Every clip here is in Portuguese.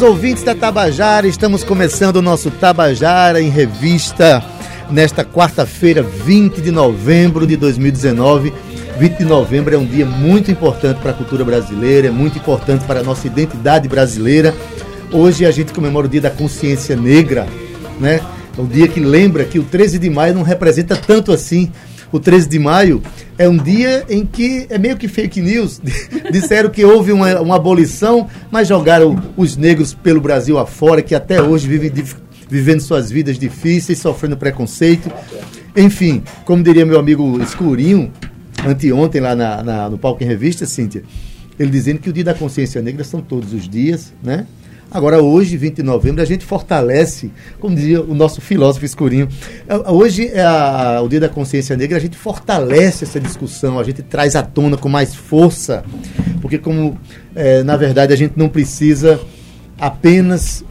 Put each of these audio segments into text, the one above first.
Queridos ouvintes da Tabajara, estamos começando o nosso Tabajara em Revista nesta quarta-feira, 20 de novembro de 2019. 20 de novembro é um dia muito importante para a cultura brasileira, é muito importante para a nossa identidade brasileira. Hoje a gente comemora o Dia da Consciência Negra, né? É um dia que lembra que o 13 de maio não representa tanto assim o 13 de maio é um dia em que é meio que fake news. Disseram que houve uma, uma abolição, mas jogaram os negros pelo Brasil afora, que até hoje vivem vivendo suas vidas difíceis, sofrendo preconceito. Enfim, como diria meu amigo Escurinho, anteontem lá na, na, no Palco em Revista, Cíntia, ele dizendo que o Dia da Consciência Negra são todos os dias, né? Agora, hoje, 20 de novembro, a gente fortalece, como dizia o nosso filósofo escurinho, é, hoje é a, o Dia da Consciência Negra, a gente fortalece essa discussão, a gente traz à tona com mais força, porque, como é, na verdade, a gente não precisa apenas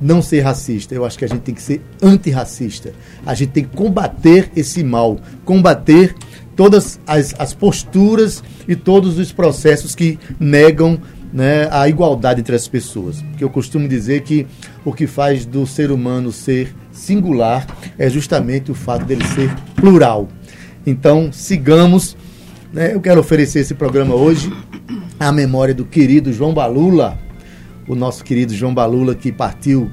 não ser racista, eu acho que a gente tem que ser antirracista. A gente tem que combater esse mal, combater todas as, as posturas e todos os processos que negam né, a igualdade entre as pessoas. Porque eu costumo dizer que o que faz do ser humano ser singular é justamente o fato dele ser plural. Então, sigamos. Né, eu quero oferecer esse programa hoje à memória do querido João Balula, o nosso querido João Balula que partiu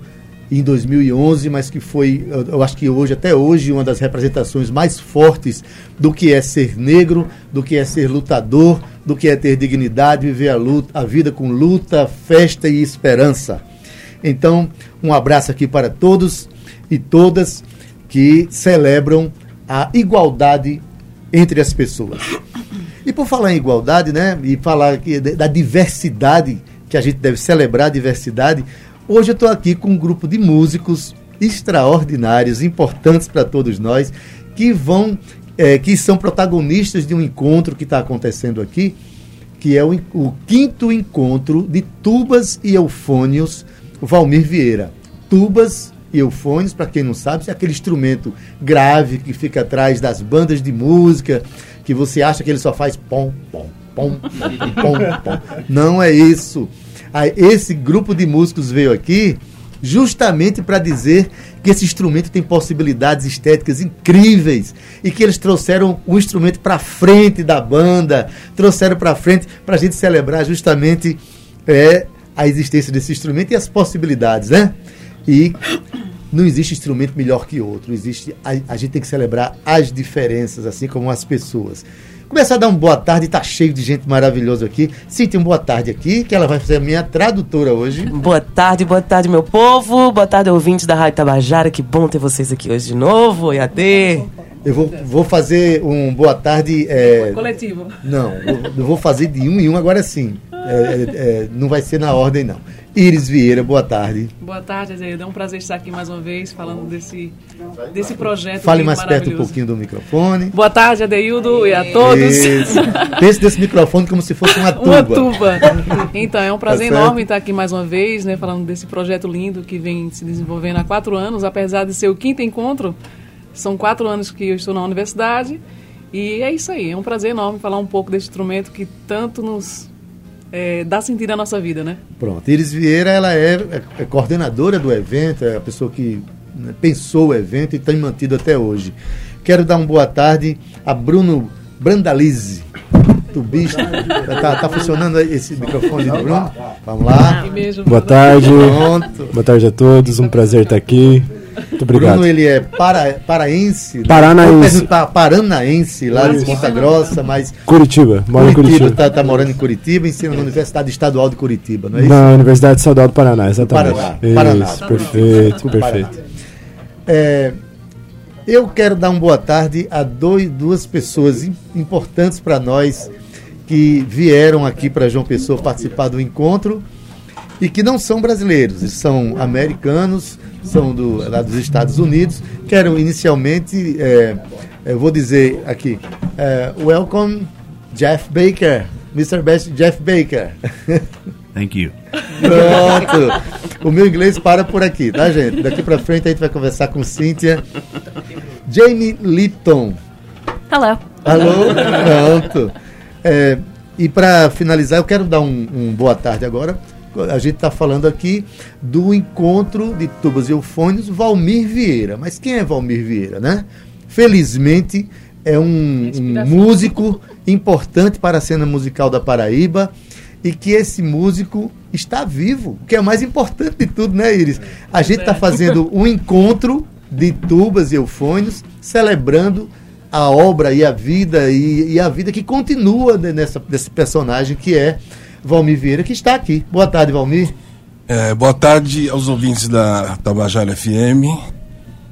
em 2011, mas que foi, eu acho que hoje, até hoje, uma das representações mais fortes do que é ser negro, do que é ser lutador, do que é ter dignidade, viver a, luta, a vida com luta, festa e esperança. Então, um abraço aqui para todos e todas que celebram a igualdade entre as pessoas. E por falar em igualdade, né, e falar da diversidade, que a gente deve celebrar a diversidade, Hoje eu estou aqui com um grupo de músicos extraordinários, importantes para todos nós, que vão, é, que são protagonistas de um encontro que está acontecendo aqui, que é o, o, quinto encontro de tubas e eufônios Valmir Vieira. Tubas e eufônios, para quem não sabe, é aquele instrumento grave que fica atrás das bandas de música, que você acha que ele só faz pom, pom, pom, pom, pom. Não é isso esse grupo de músicos veio aqui justamente para dizer que esse instrumento tem possibilidades estéticas incríveis e que eles trouxeram o instrumento para frente da banda, trouxeram para frente para a gente celebrar justamente é, a existência desse instrumento e as possibilidades, né? E não existe instrumento melhor que outro, existe a, a gente tem que celebrar as diferenças, assim como as pessoas. Começar a dar uma boa tarde, tá cheio de gente maravilhosa aqui. Cíntia, uma boa tarde aqui, que ela vai fazer a minha tradutora hoje. Boa tarde, boa tarde, meu povo. Boa tarde, ouvintes da Rádio Tabajara. Que bom ter vocês aqui hoje de novo. EAD. Eu vou, vou fazer um boa tarde. É... Coletivo. Não, eu, eu vou fazer de um em um agora sim. É, é, é, não vai ser na ordem, não. Iris Vieira, boa tarde. Boa tarde, Azeida. É um prazer estar aqui mais uma vez falando desse, desse projeto. Fale mais perto um pouquinho do microfone. Boa tarde, Adeildo, e a todos. Isso. Pense desse microfone como se fosse uma tuba. Uma tuba. Então, é um prazer tá enorme estar aqui mais uma vez, né, falando desse projeto lindo que vem se desenvolvendo há quatro anos, apesar de ser o quinto encontro. São quatro anos que eu estou na universidade. E é isso aí, é um prazer enorme falar um pouco desse instrumento que tanto nos é, dá sentido à nossa vida, né? Pronto. Iris Vieira, ela é, é, é coordenadora do evento, é a pessoa que né, pensou o evento e tem mantido até hoje. Quero dar uma boa tarde a Bruno Brandalize, tubista. tá, tá funcionando esse microfone de Bruno? Vamos lá. Boa tarde. Pronto. Boa tarde a todos, um prazer estar aqui. Muito obrigado. Bruno, ele é para, paraense. Paranaense. Paranaense, lá de Ponta Grossa, mas. Curitiba, mora em Curitiba. Está tá morando em Curitiba, ensina na Universidade Estadual de Curitiba, não é isso? Na Universidade Estadual do Paraná, exatamente. Paraná. Isso, Paraná. perfeito, perfeito. É, eu quero dar uma boa tarde a dois, duas pessoas importantes para nós que vieram aqui para João Pessoa participar do encontro e que não são brasileiros, são americanos, são do, lá dos Estados Unidos. Quero inicialmente, é, eu vou dizer aqui, é, welcome Jeff Baker, Mr. Best Jeff Baker. Thank you. Pronto. O meu inglês para por aqui, tá, gente? Daqui para frente a gente vai conversar com Cíntia. Jamie Litton. Hello. Alô? Pronto. É, e para finalizar, eu quero dar um, um boa tarde agora a gente está falando aqui do encontro de tubas e eufônios Valmir Vieira. Mas quem é Valmir Vieira, né? Felizmente é um, um músico importante para a cena musical da Paraíba e que esse músico está vivo, que é o mais importante de tudo, né, Iris? A gente está fazendo um encontro de tubas e eufônios celebrando a obra e a vida e, e a vida que continua nessa, desse personagem que é Valmir Vieira, que está aqui. Boa tarde, Valmir. É, boa tarde aos ouvintes da Tabajara FM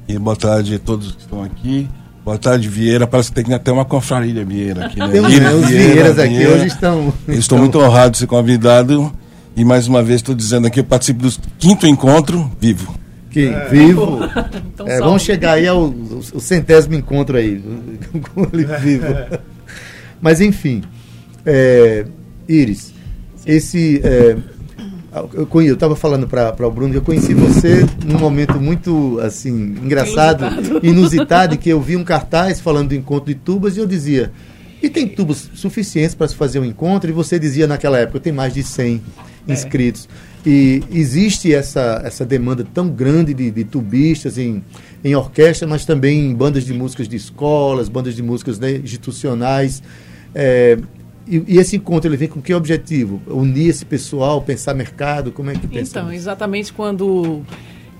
e boa tarde a todos que estão aqui. Boa tarde, Vieira. Parece que tem até uma confraria Vieira aqui, né? Tem Vieira, os Vieiras aqui Vieira. hoje estão. Estou muito honrado de ser convidado e mais uma vez estou dizendo aqui, eu participo do quinto encontro vivo. Que é. vivo. Então, é, vamos chegar aí ao, ao centésimo encontro aí, com ele vivo. Mas enfim, é, Iris, esse. É, eu estava falando para o Bruno que eu conheci você num momento muito assim engraçado, inusitado. inusitado, que eu vi um cartaz falando do encontro de tubas e eu dizia: e tem tubos suficientes para se fazer um encontro? E você dizia naquela época: tem mais de 100 é. inscritos. E existe essa, essa demanda tão grande de, de tubistas em, em orquestra, mas também em bandas de músicas de escolas, bandas de músicas né, institucionais. É, e, e, esse encontro ele vem com que objetivo? Unir esse pessoal, pensar mercado, como é que pensa? Então, exatamente quando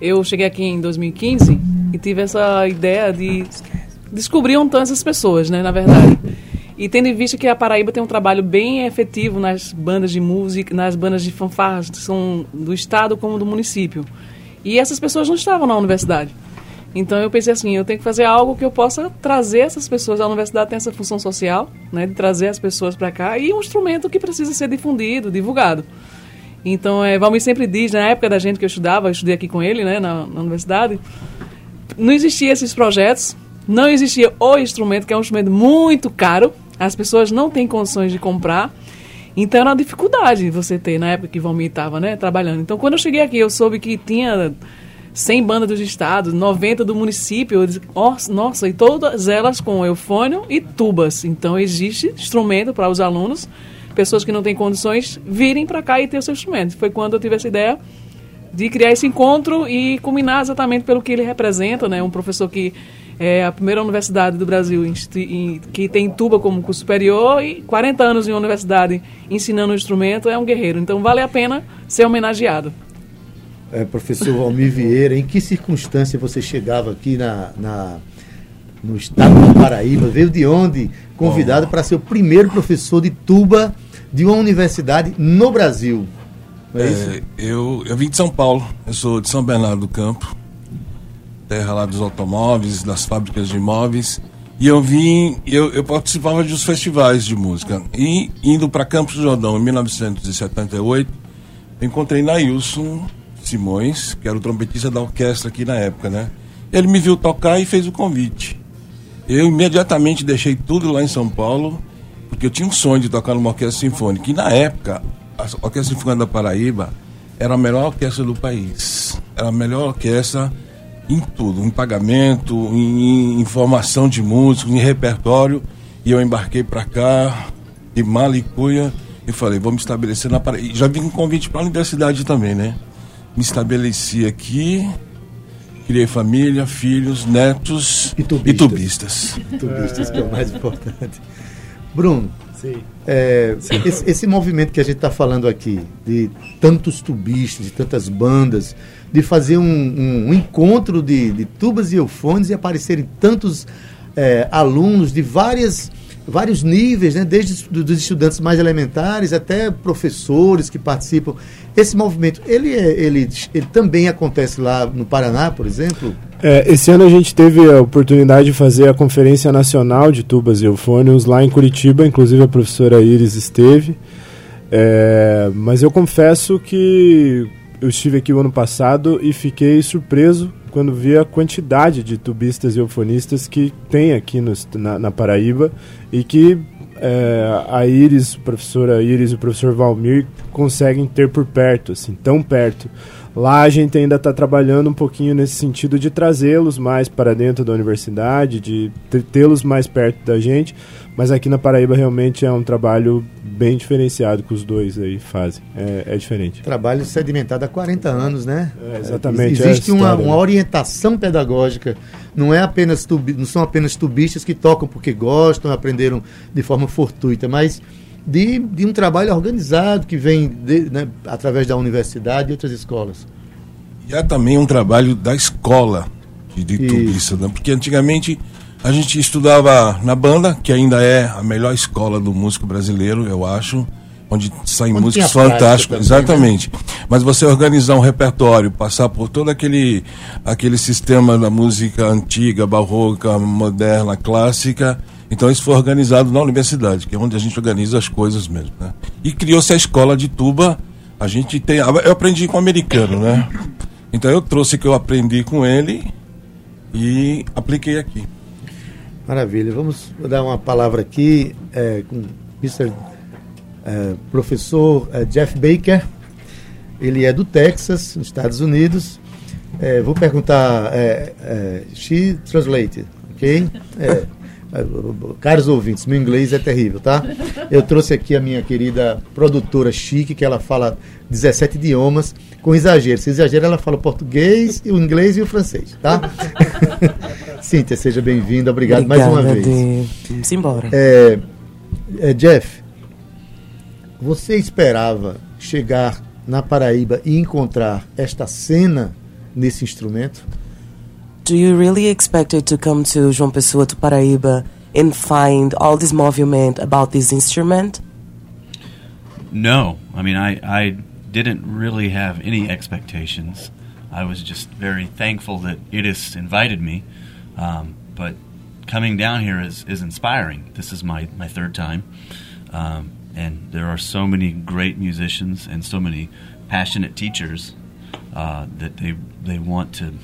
eu cheguei aqui em 2015 e tive essa ideia de descobrir um tanto essas pessoas, né, na verdade. E tendo em vista que a Paraíba tem um trabalho bem efetivo nas bandas de música, nas bandas de fanfarras, que são do estado como do município. E essas pessoas não estavam na universidade. Então eu pensei assim, eu tenho que fazer algo que eu possa trazer essas pessoas. A universidade tem essa função social, né, de trazer as pessoas para cá e um instrumento que precisa ser difundido, divulgado. Então, é, Valmir sempre diz, na época da gente que eu estudava, eu estudei aqui com ele, né, na, na universidade, não existia esses projetos, não existia o instrumento, que é um instrumento muito caro, as pessoas não têm condições de comprar. Então era uma dificuldade você ter, na época que Valmir estava né, trabalhando. Então, quando eu cheguei aqui, eu soube que tinha 100 bandas dos estados, 90 do município, nossa, e todas elas com eufônio e tubas. Então existe instrumento para os alunos, pessoas que não têm condições, virem para cá e ter o seu instrumento. Foi quando eu tive essa ideia de criar esse encontro e culminar exatamente pelo que ele representa, né? Um professor que é a primeira universidade do Brasil que tem tuba como curso superior e 40 anos em uma universidade ensinando o instrumento, é um guerreiro. Então vale a pena ser homenageado é, professor Valmir Vieira, em que circunstância você chegava aqui na, na no estado do Paraíba? Veio de onde? Convidado para ser o primeiro professor de tuba de uma universidade no Brasil. É é, eu, eu vim de São Paulo, eu sou de São Bernardo do Campo, terra lá dos automóveis, das fábricas de imóveis. E eu vim, eu, eu participava dos festivais de música. E indo para Campos do Jordão em 1978, eu encontrei Nailson Simões, que era o trompetista da orquestra aqui na época, né? Ele me viu tocar e fez o convite. Eu imediatamente deixei tudo lá em São Paulo, porque eu tinha um sonho de tocar numa orquestra sinfônica. E na época, a Orquestra Sinfônica da Paraíba era a melhor orquestra do país. Era a melhor orquestra em tudo, em pagamento, em, em formação de músicos, em repertório. E eu embarquei para cá, de Malicuia, e falei, vamos estabelecer na Paraíba. E já vim com convite para a universidade também, né? Me estabeleci aqui, criei família, filhos, netos e tubistas. E tubistas, tubistas que é o mais importante. Bruno, é, esse, esse, movimento que a gente está falando aqui, de tantos tubistas, de tantas bandas, de fazer um, um, um encontro de, de, tubas e eufones e aparecerem tantos é, alunos de várias vários níveis, né? desde dos estudantes mais elementares até professores que participam. Esse movimento, ele, é, ele, ele também acontece lá no Paraná, por exemplo? É, esse ano a gente teve a oportunidade de fazer a Conferência Nacional de Tubas e Eufônios lá em Curitiba, inclusive a professora Iris esteve. É, mas eu confesso que eu estive aqui o ano passado e fiquei surpreso quando vi a quantidade de tubistas e eufonistas que tem aqui no, na, na Paraíba e que é, a Iris, professora Iris e o professor Valmir conseguem ter por perto, assim, tão perto. Lá a gente ainda está trabalhando um pouquinho nesse sentido de trazê-los mais para dentro da universidade, de tê-los mais perto da gente, mas aqui na Paraíba realmente é um trabalho bem diferenciado que os dois aí fazem. É, é diferente. Trabalho sedimentado há 40 anos, né? É, exatamente. É Existe uma, uma, orientação pedagógica. Não, é apenas tubi, não são apenas tubistas que tocam porque gostam, aprenderam de forma fortuita, mas de, de um trabalho organizado que vem de, né, através da universidade e outras escolas. E há também um trabalho da escola de, de tubista, né? porque antigamente a gente estudava na banda, que ainda é a melhor escola do músico brasileiro, eu acho, onde saem onde músicos fantásticos, né? exatamente. Né? Mas você organizar um repertório, passar por todo aquele aquele sistema da música antiga, barroca, moderna, clássica, então isso foi organizado na universidade, que é onde a gente organiza as coisas mesmo. Né? E criou-se a escola de tuba. A gente tem. Eu aprendi com o americano, né? Então eu trouxe o que eu aprendi com ele e apliquei aqui. Maravilha. Vamos dar uma palavra aqui é, com o Mr. É, professor é, Jeff Baker. Ele é do Texas, nos Estados Unidos. É, vou perguntar. É, é, she translated, ok? Caros ouvintes, meu inglês é terrível, tá? Eu trouxe aqui a minha querida produtora Chique, que ela fala 17 idiomas, com exagero. Se exagero, ela fala o português, o inglês e o francês, tá? Cíntia, seja bem-vinda. Obrigado Obrigada mais uma vez. De... Vamos embora. É, é, Jeff, você esperava chegar na Paraíba e encontrar esta cena nesse instrumento? Do you really expect it to come to João Pessoa to Paraíba and find all this movement about this instrument? No, I mean I I didn't really have any expectations. I was just very thankful that Idis invited me, um, but coming down here is, is inspiring. This is my, my third time, um, and there are so many great musicians and so many passionate teachers uh, that they they want to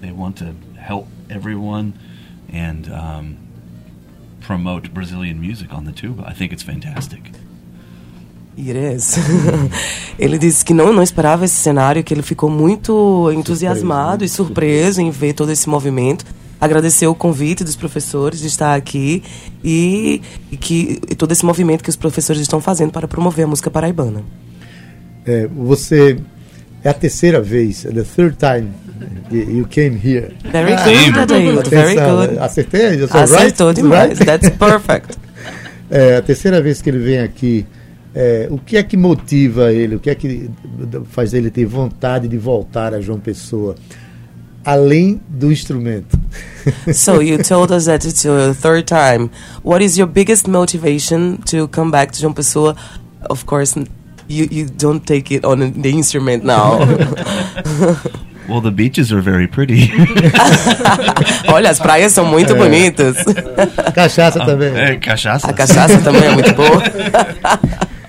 they want to help everyone and um, promote Brazilian music on the tuba. I think it's fantastic. It is. ele disse que não, não esperava esse cenário, que ele ficou muito entusiasmado e surpreso em ver todo esse movimento. Agradeceu o convite dos professores de estar aqui e, e que e todo esse movimento que os professores estão fazendo para promover a música paraibana. É, você é a terceira vez, the third time you came here. Very good, Adaildo. Very good. Acertei? Acertou right? demais. Right? That's perfect. É a terceira vez que ele vem aqui. É, o que é que motiva ele? O que é que faz ele ter vontade de voltar a João Pessoa? Além do instrumento. so you told us that it's your third time. What is your biggest motivation to come back to João Pessoa? Of course, you you don't take it on the instrument now. Well, the beaches are very pretty. Olha, as praias são muito é. bonitas. Cachaça também. É, cachaça. A cachaça também é muito boa.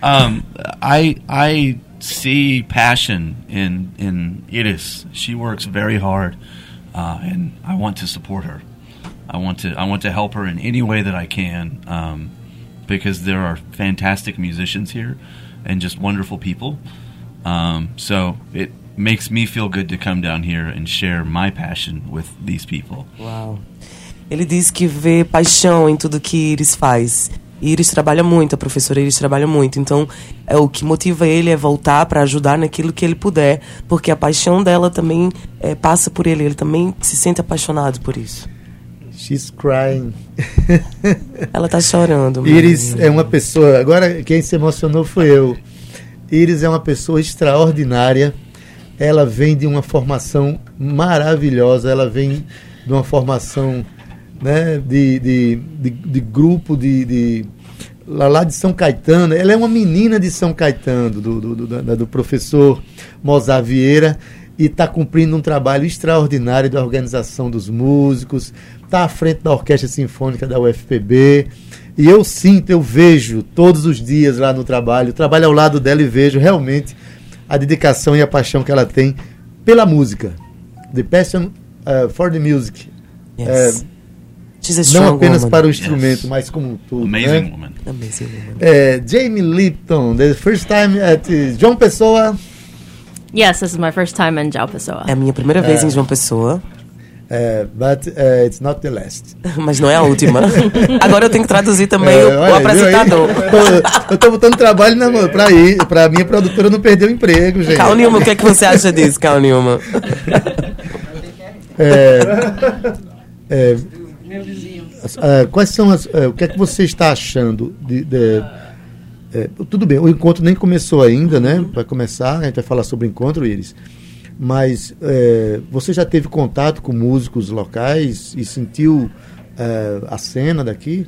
um, I I see passion in in Iris. She works very hard, uh, and I want to support her. I want to I want to help her in any way that I can, um, because there are fantastic musicians here, and just wonderful people. Um, so it makes me feel good to come down here and share my passion with these people. Wow. Ele diz que vê paixão em tudo que Iris faz. Iris trabalha muito, a professora Iris trabalha muito. Então, é o que motiva ele é voltar para ajudar naquilo que ele puder, porque a paixão dela também é, passa por ele. Ele também se sente apaixonado por isso. She's crying. Ela está chorando. Iris é uma pessoa. Agora quem se emocionou foi eu. Iris é uma pessoa extraordinária ela vem de uma formação maravilhosa, ela vem de uma formação né, de, de, de, de grupo de, de, lá, de São Caetano. Ela é uma menina de São Caetano, do, do, do, do professor Mozart Vieira, e está cumprindo um trabalho extraordinário da organização dos músicos, está à frente da Orquestra Sinfônica da UFPB. E eu sinto, eu vejo todos os dias lá no trabalho, trabalho ao lado dela e vejo realmente a dedicação e a paixão que ela tem pela música. The passion uh, for the music. Yes. A Não apenas woman. para o instrumento, Yes. mas como um todo. Amazing né? woman. Amazing woman. É, Jamie Lipton, the first time at João Pessoa. Yes, this is my first time in João Pessoa. É a minha primeira vez em João Pessoa, É, but uh, it's not the last. mas não é a última. Agora eu tenho que traduzir também É, o, olha o apresentador. eu tô botando trabalho na mão pra ir, pra minha produtora não perder o emprego, gente. Cal Newman, o que, é que você acha disso, Cal Newman? É, é, ah, quais são as. o que é que você está achando de. de- é, tudo bem, o encontro nem começou ainda, né? Vai começar, a gente vai falar sobre o encontro, Iris. Mas é, você já teve contato com músicos locais e sentiu é, a cena daqui?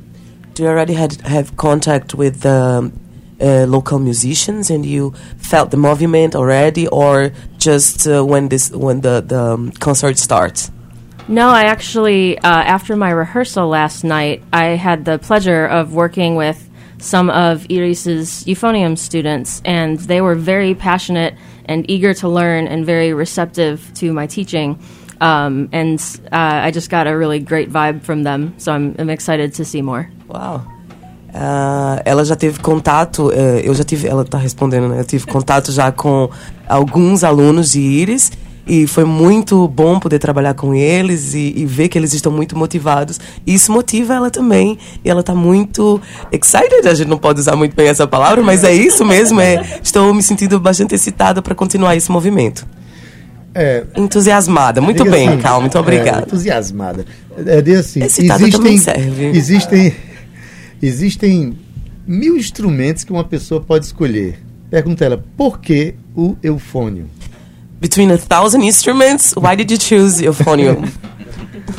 Do you already had have contact with the uh, local musicians and you felt the movement already, or just uh, when this when the the um, concert starts? No, I actually, uh, after my rehearsal last night, I had the pleasure of working with some of Iris's euphonium students, and they were very passionate and eager to learn and very receptive to my teaching. Um, and uh, I just got a really great vibe from them, so I'm, I'm excited to see more. Wow. Ah, ela já teve contato, eh, eu já tive, ela está respondendo, né? Eu tive contato já com alguns alunos de Iris e foi muito bom poder trabalhar com eles e, e ver que eles estão muito motivados. E isso motiva ela também. E ela está muito excited, a gente não pode usar muito bem essa palavra, mas é isso mesmo. É, estou me sentindo bastante excitada para continuar esse movimento. É, Entusiasmada. Muito bem, assim, Cal, muito é, obrigada. entusiasmada. É, diga assim, Excitada existem, também serve. existem, existem mil instrumentos que uma pessoa pode escolher. Pergunta ela, por que o eufônio? Between a thousand instruments, why did you choose euphonium?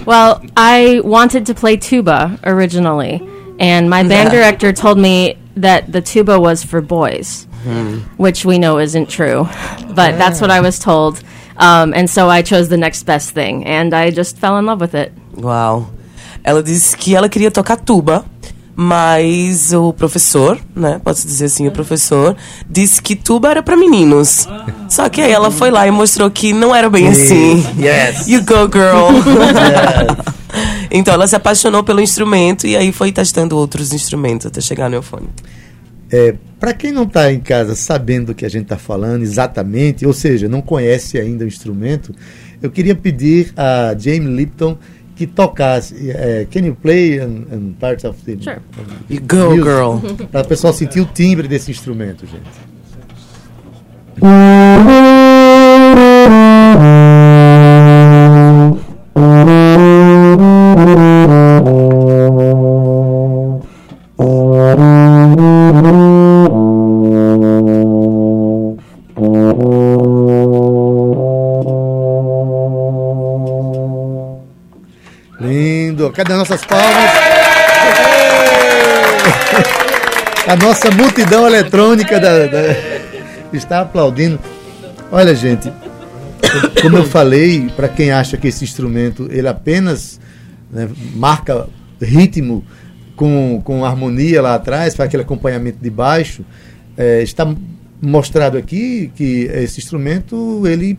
Well, I wanted to play tuba originally, and my band director told me that the tuba was for boys, which we know isn't true, but that's what I was told. Um, and so I chose the next best thing, and I just fell in love with it. Wow. Ela disse que ela queria tocar tuba, mas o professor, né, posso dizer assim, o professor disse que tuba era para meninos. Só que aí ela foi lá e mostrou que não era bem assim. Yes. You go, girl. então ela se apaixonou pelo instrumento e aí foi testando outros instrumentos até chegar no eufone. É, Para quem não está em casa sabendo do que a gente está falando exatamente, ou seja, não conhece ainda o instrumento, eu queria pedir a Jamie Lipton que tocasse. é, can you play an, an part of the. Sure. You go, girl. Para o pessoal sentir o timbre desse instrumento, gente. A nossa multidão eletrônica da- da- está aplaudindo. Olha, gente, como eu falei, para quem acha que esse instrumento ele apenas né, marca ritmo com, com harmonia lá atrás, faz aquele acompanhamento de baixo, é, está mostrado aqui que esse instrumento ele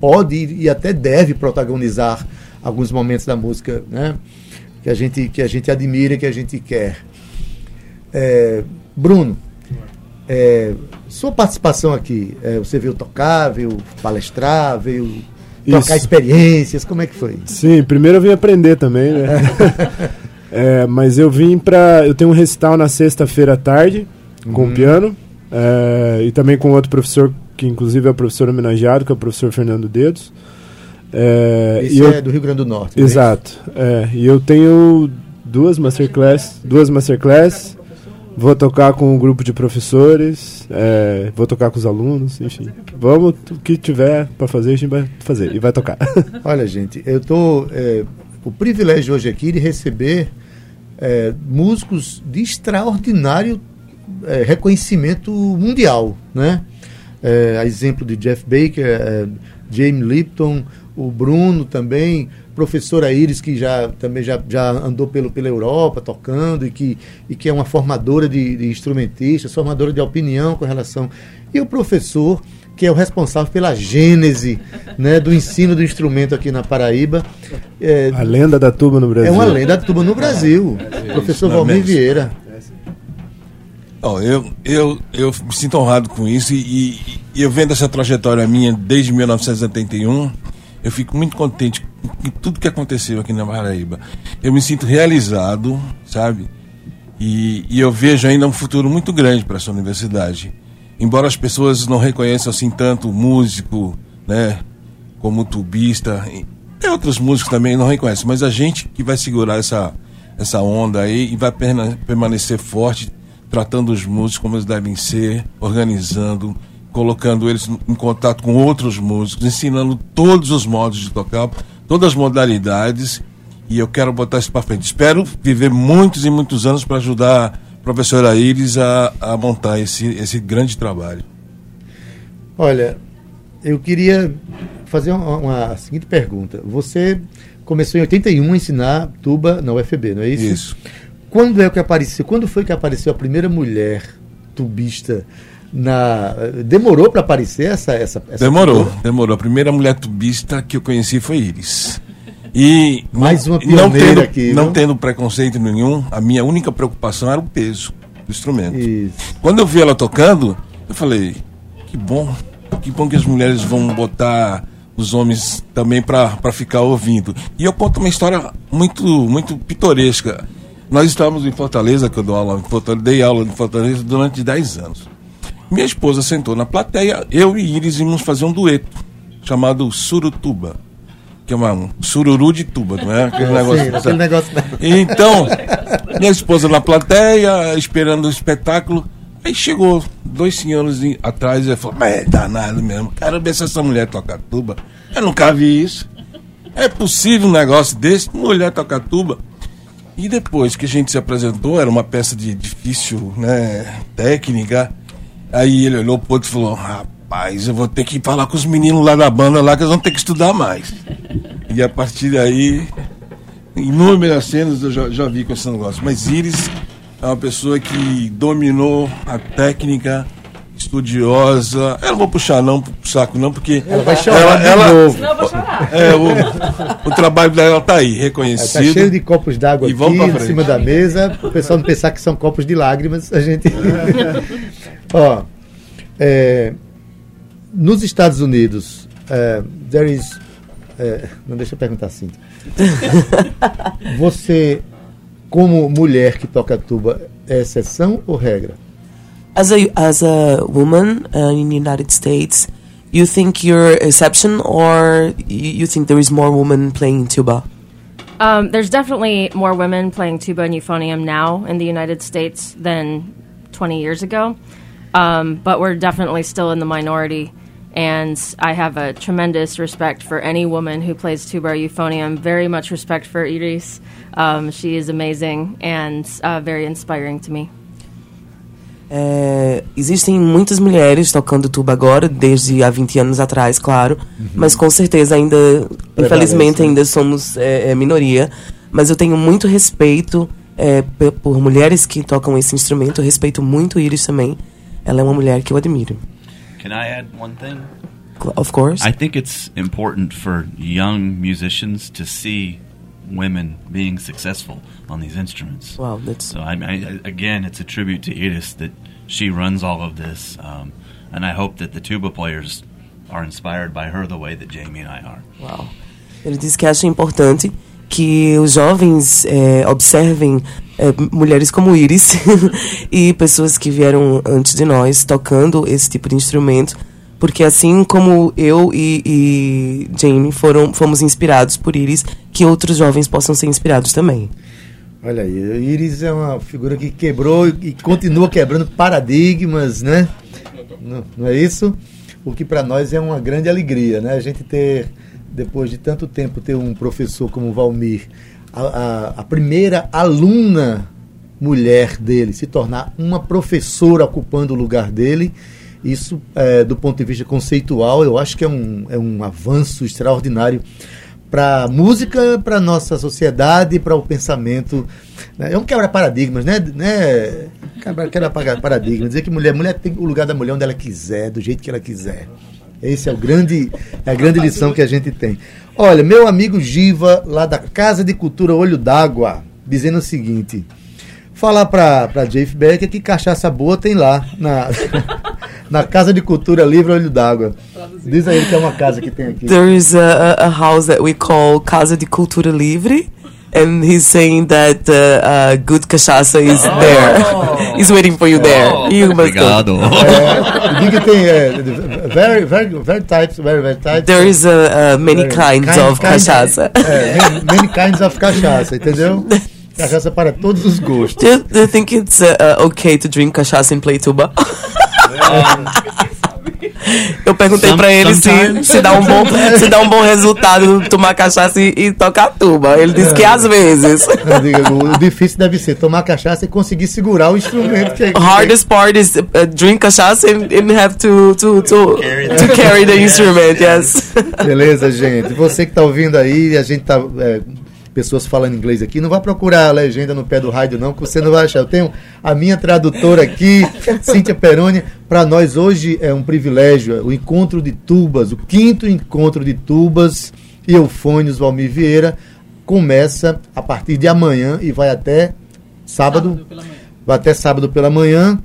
pode e até deve protagonizar alguns momentos da música, né? Que a gente que a gente admira, que a gente quer. É, Bruno, é, sua participação aqui, é, você veio tocar, veio palestrar, veio trocar Isso. experiências, como é que foi? Sim, primeiro eu vim aprender também, né? É, mas eu vim pra. Eu tenho um recital na sexta-feira à tarde, com Uhum. o piano, é, e também com outro professor, que inclusive é o professor homenageado, que é o professor Fernando Dedos. É, Esse eu- é do Rio Grande do Norte. né? Exato. É, e eu tenho duas masterclass, duas masterclass. Vou tocar com um grupo de professores, é, vou tocar com os alunos, enfim. Vamos, o que tiver para fazer, a gente vai fazer e vai tocar. Olha, gente, eu tô é, o privilégio hoje aqui de receber é, músicos de extraordinário é, reconhecimento mundial, né? É, a exemplo de Jeff Baker, é, Jamie Lipton, o Bruno também, professora Iris que já também já, já andou pelo, pela Europa tocando e que, e que é uma formadora de, de instrumentistas, formadora de opinião com relação e o professor que é o responsável pela gênese né, do ensino do instrumento aqui na Paraíba. É, a lenda da tuba no Brasil. É uma lenda da tuba no Brasil. É, professor Valmir Vieira. Oh, eu, eu, eu me sinto honrado com isso e, e, eu vendo essa trajetória minha desde 1971, eu fico muito contente com tudo que aconteceu aqui na Paraíba. Eu me sinto realizado, sabe? E, e eu vejo ainda um futuro muito grande para essa universidade. Embora as pessoas não reconheçam assim tanto músico, né, como tubista, e outros músicos também não reconhecem, mas a gente que vai segurar essa, essa onda aí e vai permanecer forte, tratando os músicos como eles devem ser, organizando, colocando eles em contato com outros músicos, ensinando todos os modos de tocar, todas as modalidades e eu quero botar isso para frente. Espero viver muitos e muitos anos para ajudar a professora Iris a, a montar esse, esse grande trabalho. Olha, eu queria fazer uma, uma, seguinte pergunta. Você começou em 81 a ensinar tuba na UFB, não é isso? Isso. Quando é que apareceu? Quando foi que apareceu a primeira mulher tubista na demorou para aparecer essa essa, essa demorou tuba? demorou a primeira mulher tubista que eu conheci foi Iris e mais uma não tendo, aqui, não tendo preconceito nenhum, a minha única preocupação era o peso do instrumento. Isso. Quando eu vi ela tocando, eu falei: que bom, que bom que as mulheres vão botar os homens também para ficar ouvindo. E eu conto uma história muito muito pitoresca. Nós estávamos em Fortaleza, que eu dou aula em Fortaleza, dei aula em Fortaleza durante 10 anos. Minha esposa sentou na plateia, eu e Iris íamos fazer um dueto chamado Surutuba que é uma, um sururu de tuba, não é? Aquele negócio. Sim, aquele negócio. Então, minha esposa na plateia, esperando o espetáculo. Aí chegou dois senhores atrás e falou, mas é danado mesmo, quero ver se essa mulher toca tuba. Eu nunca vi isso. É possível um negócio desse? Mulher toca tuba. E depois que a gente se apresentou, era uma peça de difícil né, técnica. Aí ele olhou pro outro e falou, rapaz eu vou ter que falar com os meninos lá da banda lá que eles vão ter que estudar mais. E a partir daí, inúmeras cenas eu já, já vi com esse negócio. Mas Iris é uma pessoa que dominou a técnica, estudiosa. Eu não vou puxar não pro saco não, porque ela vai chorar ela, ela, novo. Não, vou chorar. É, o, o trabalho dela tá aí, reconhecido. Tá cheio de copos d'água aqui em cima da mesa, o pessoal não pensar que são copos de lágrimas, a gente Ó, é, nos Estados Unidos, uh, there is. Uh, não deixa eu perguntar assim. Você, como mulher que toca tuba, é exceção ou regra? As a as a woman uh, in the United States, you think you're exception or you, you think there is more women playing tuba? Um, there's definitely more women playing tuba and euphonium now in the United States than 20 years ago, um, but we're definitely still in the minority. And I have a tremendous respect for any woman who plays tuba or euphonium. Very much respect for Iris. Um, she is amazing and uh, very inspiring to me. É, existem muitas mulheres tocando tuba agora, desde há 20 anos atrás, claro, uhum. mas com certeza ainda, infelizmente, ainda somos é, é, minoria. Mas eu tenho muito respeito é, por mulheres que tocam esse instrumento, eu respeito muito Iris também. Ela é uma mulher que eu admiro. Can I add one thing? Of course. I think it's important for young musicians to see women being successful on these instruments. Wow, that's so. I, I, again, it's a tribute to Edith that she runs all of this, um, and I hope that the tuba players are inspired by her the way that Jamie and I are. Wow. Ele diz que acha importante que os jovens é, observem é, mulheres como Iris e pessoas que vieram antes de nós tocando esse tipo de instrumento, porque assim como eu e, e Jamie foram, fomos inspirados por Iris, que outros jovens possam ser inspirados também. Olha aí, Iris é uma figura que quebrou e continua quebrando paradigmas, né? Não, não é isso? O que para nós é uma grande alegria, né? A gente ter, depois de tanto tempo, ter um professor como Valmir a, a, a primeira aluna mulher dele se tornar uma professora ocupando o lugar dele. Isso, é, do ponto de vista conceitual, eu acho que é um, é um avanço extraordinário para a música, para nossa sociedade, para o pensamento. Né? É um quebra paradigmas, né? né? Quebra, quebra paradigmas. Dizer que mulher, mulher tem o lugar da mulher onde ela quiser, do jeito que ela quiser. Esse é o grande, é a grande lição que a gente tem. Olha, meu amigo Giva, lá da Casa de Cultura Olho d'Água, dizendo o seguinte: falar para Jeff Becker que cachaça boa tem lá na, na Casa de Cultura Livre Olho d'Água. Diz aí que é uma casa que tem aqui. There is a, a house that we call Casa de Cultura Livre. And he's saying that uh, uh, good cachaça is oh. there. he's waiting for you there. Oh, you must obrigado. É, diga tem é, very, very, very types, very, very types. There is uh, uh many kinds kind, of kind, cachaça. É, many, many kinds of cachaça, entendeu? Cachaça para todos os gostos. Do you, do you think it's uh, uh, okay to drink cachaça in Playtuba? Eu perguntei para ele se, se, dá um bom, se dá um bom resultado tomar cachaça e, e tocar tuba. Ele disse que às vezes. o difícil deve ser tomar cachaça e conseguir segurar o instrumento. Que é, Hardest part is uh, drink cachaça and, and have to, to, to, to carry the instrument, yes. Beleza, gente. Você que está ouvindo aí, a gente está é, pessoas falando inglês aqui, não vá procurar a legenda no pé do rádio, não, que você não vai achar. Eu tenho a minha tradutora aqui, Cíntia Peroni. Para nós hoje é um privilégio, é o encontro de tubas, o quinto encontro de tubas e eufônios Valmir Vieira começa a partir de amanhã e vai até sábado, sábado vai até sábado pela manhã.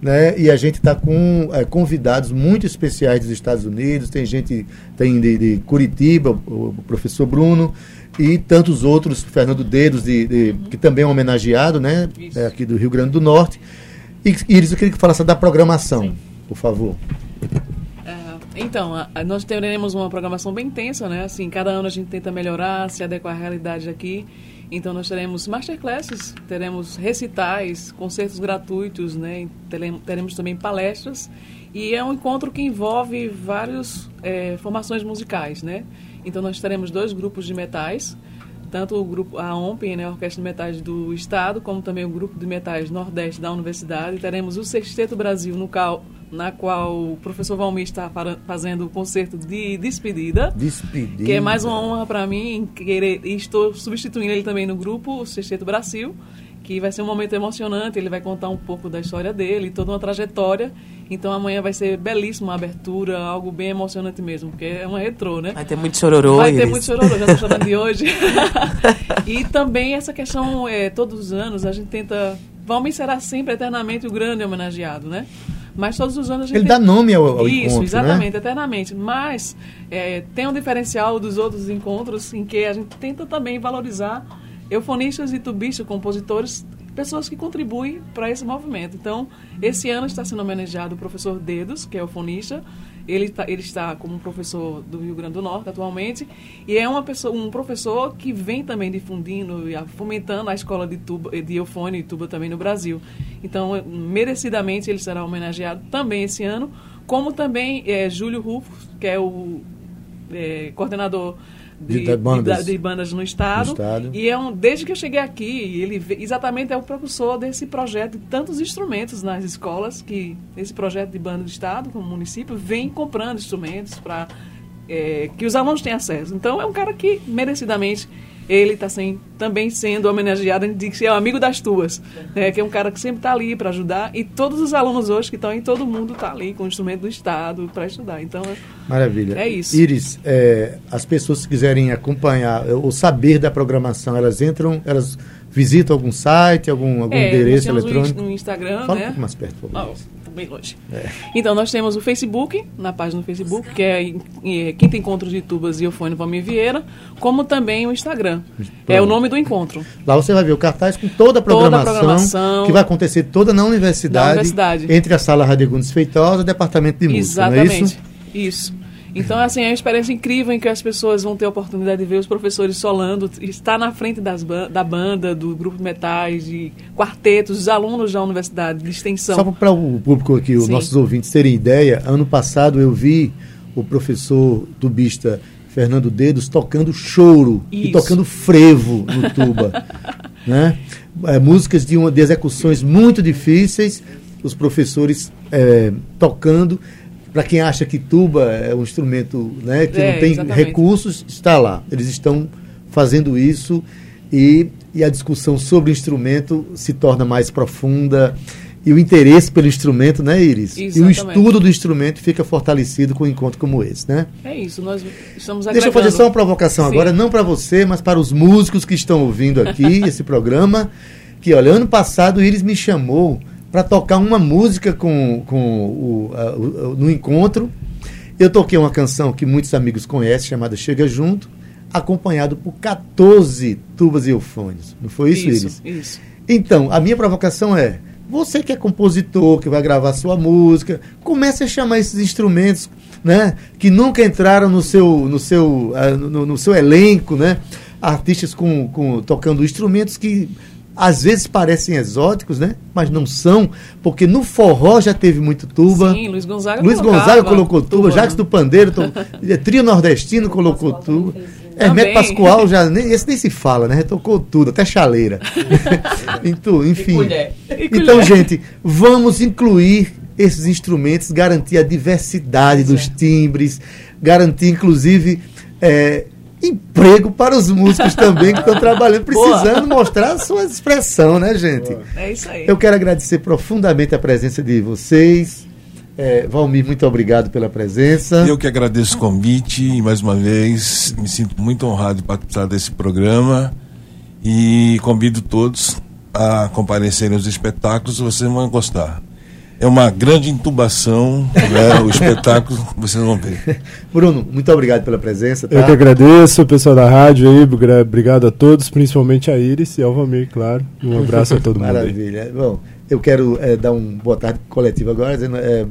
Né? E a gente está com é, convidados muito especiais dos Estados Unidos, tem gente tem de, de Curitiba, o, o professor Bruno, e tantos outros, Fernando Dedos, de, de que também é um homenageado, né? É aqui do Rio Grande do Norte. E Iris, eu queria que falasse da programação, Sim. por favor. É, então, a, nós teremos uma programação bem intensa, né? Assim, cada ano a gente tenta melhorar, se adequar à realidade aqui. Então, nós teremos masterclasses, teremos recitais, concertos gratuitos, né? Teremos também palestras. E é um encontro que envolve várias é, formações musicais, né? Então nós teremos dois grupos de metais, tanto o grupo a OMP, né, a Orquestra de Metais do Estado, como também o grupo de metais Nordeste da Universidade. Teremos o Sexteto Brasil, no qual, na qual o professor Valmir está fazendo o concerto de despedida. Despedida. Que é mais uma honra para mim, querer, e estou substituindo ele também no grupo, o Sexteto Brasil que vai ser um momento emocionante. Ele vai contar um pouco da história dele, toda uma trajetória. Então amanhã vai ser belíssima a abertura, algo bem emocionante mesmo, porque é uma retrô, né? Vai ter muito chororô. Vai ter muito chororô, já estou chorando de hoje. e também essa questão, é, todos os anos, a gente tenta. Valmir será sempre eternamente o grande homenageado, né? Mas todos os anos a gente. Ele tem... dá nome ao, ao Isso, encontro. Né? exatamente, né? eternamente. Mas é, tem um diferencial dos outros encontros em que a gente tenta também valorizar eufonistas e tubistas, compositores, pessoas que contribuem para esse movimento. Então, esse ano está sendo homenageado o professor Dedos, que é eufonista. Ele, tá, ele está como professor do Rio Grande do Norte atualmente e é uma pessoa, um professor que vem também difundindo e fomentando a escola de, tuba, de eufone e tuba também no Brasil. Então, merecidamente, ele será homenageado também esse ano, como também é, Júlio Rufo, que é o é, coordenador de, de, bandas. De, de, bandas no estado. no estado. E é um, desde que eu cheguei aqui, ele exatamente é o propulsor desse projeto de tantos instrumentos nas escolas, que esse projeto de banda do estado, como município, vem comprando instrumentos para é, que os alunos tenham acesso. Então é um cara que merecidamente ele está também sendo homenageado, a gente diz que é o amigo das tuas, né, que é um cara que sempre está ali para ajudar, e todos os alunos hoje que estão em todo mundo está ali com o instrumento do Estado para estudar. Então, Maravilha. É isso. Iris, é, as pessoas que quiserem acompanhar ou saber da programação, elas entram, elas visitam algum site, algum, algum é, endereço eletrônico? no Instagram, Fala né? um pouco mais perto, por favor. Oh bem longe. É. Então, nós temos o Facebook, na página do Facebook, que é, é Quinta Encontros de Tubas e Eufônio Valmir Vieira, como também o Instagram. Pronto. É o nome do encontro. Lá você vai ver o cartaz com toda a programação, toda a programação que vai acontecer toda na universidade, universidade. entre a Sala Radegundes Feitosa e o Departamento de Música, Exatamente. É isso? Isso. Então, assim, é uma experiência incrível em que as pessoas vão ter a oportunidade de ver os professores solando, estar na frente das da banda, do grupo de metais, de quartetos, os alunos da universidade, de extensão. Só para o público aqui, os Sim. nossos ouvintes terem ideia, ano passado eu vi o professor tubista Fernando Dedos tocando choro Isso. e tocando frevo no tuba. né? É, músicas de, uma, de execuções muito difíceis, os professores é, tocando Para quem acha que tuba é um instrumento né, que É, não tem exatamente. recursos, está lá. Eles estão fazendo isso e, e a discussão sobre o instrumento se torna mais profunda e o interesse pelo instrumento, né, Iris? E o Exatamente. estudo do instrumento fica fortalecido com um encontro como esse, né? É isso, nós estamos Deixa eu fazer só uma provocação Sim. agora, não para você, mas para os músicos que estão ouvindo aqui esse programa. Que, olha, ano passado o Iris me chamou para tocar uma música com, com o, a- o- no encontro. Eu toquei uma canção que muitos amigos conhecem, chamada Chega Junto, acompanhado por 14 tubas e eufônios. Não foi isso, Iris? Isso, isso. Então, a minha provocação é: você que é compositor, que vai gravar sua música, comece a chamar esses instrumentos, né, que nunca entraram no seu, no seu, ah, no, no seu elenco, né, artistas com, com tocando instrumentos que às vezes parecem exóticos, né, mas não são, porque no forró já teve muito tuba. Sim, Luiz Gonzaga Luiz colocava Gonzaga colocou tuba, tuba, Jacques né? do Pandeiro, to- Trio Nordestino colocou tuba. Hermeto Também. Pascoal já nem, esse nem se fala, né? Tocou tudo, até chaleira. então, enfim. Então, gente, vamos incluir esses instrumentos, garantir a diversidade dos timbres, garantir, inclusive, é, emprego para os músicos também que estão trabalhando, precisando mostrar a sua expressão, né, gente? É isso aí. Eu quero agradecer profundamente a presença de vocês. É, Valmir, muito obrigado pela presença. Eu que agradeço o convite e mais uma vez me sinto muito honrado de participar desse programa e convido todos a comparecerem aos espetáculos, vocês vão gostar. É uma grande intubação, né, o espetáculo, vocês vão ver. Bruno, muito obrigado pela presença. Tá? Eu que agradeço, pessoal da rádio aí, obrigado a todos, principalmente a Iris e ao Valmir, claro. Um abraço a todo mundo aí. Maravilha. Bom, eu quero é, dar um boa tarde coletivo agora, dizendo é,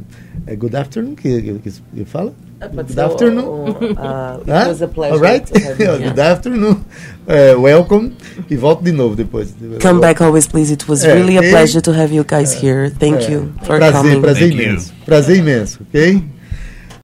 é good afternoon, que, que, que, que fala? Good afternoon. Uh, it was a pleasure. All right? to have you. good afternoon. É, welcome. E volto de novo depois. Come back always, please. It was É, really a pleasure to have you guys here. Thank É, you for prazer, coming. prazer Thank you. imenso. Prazer imenso, ok?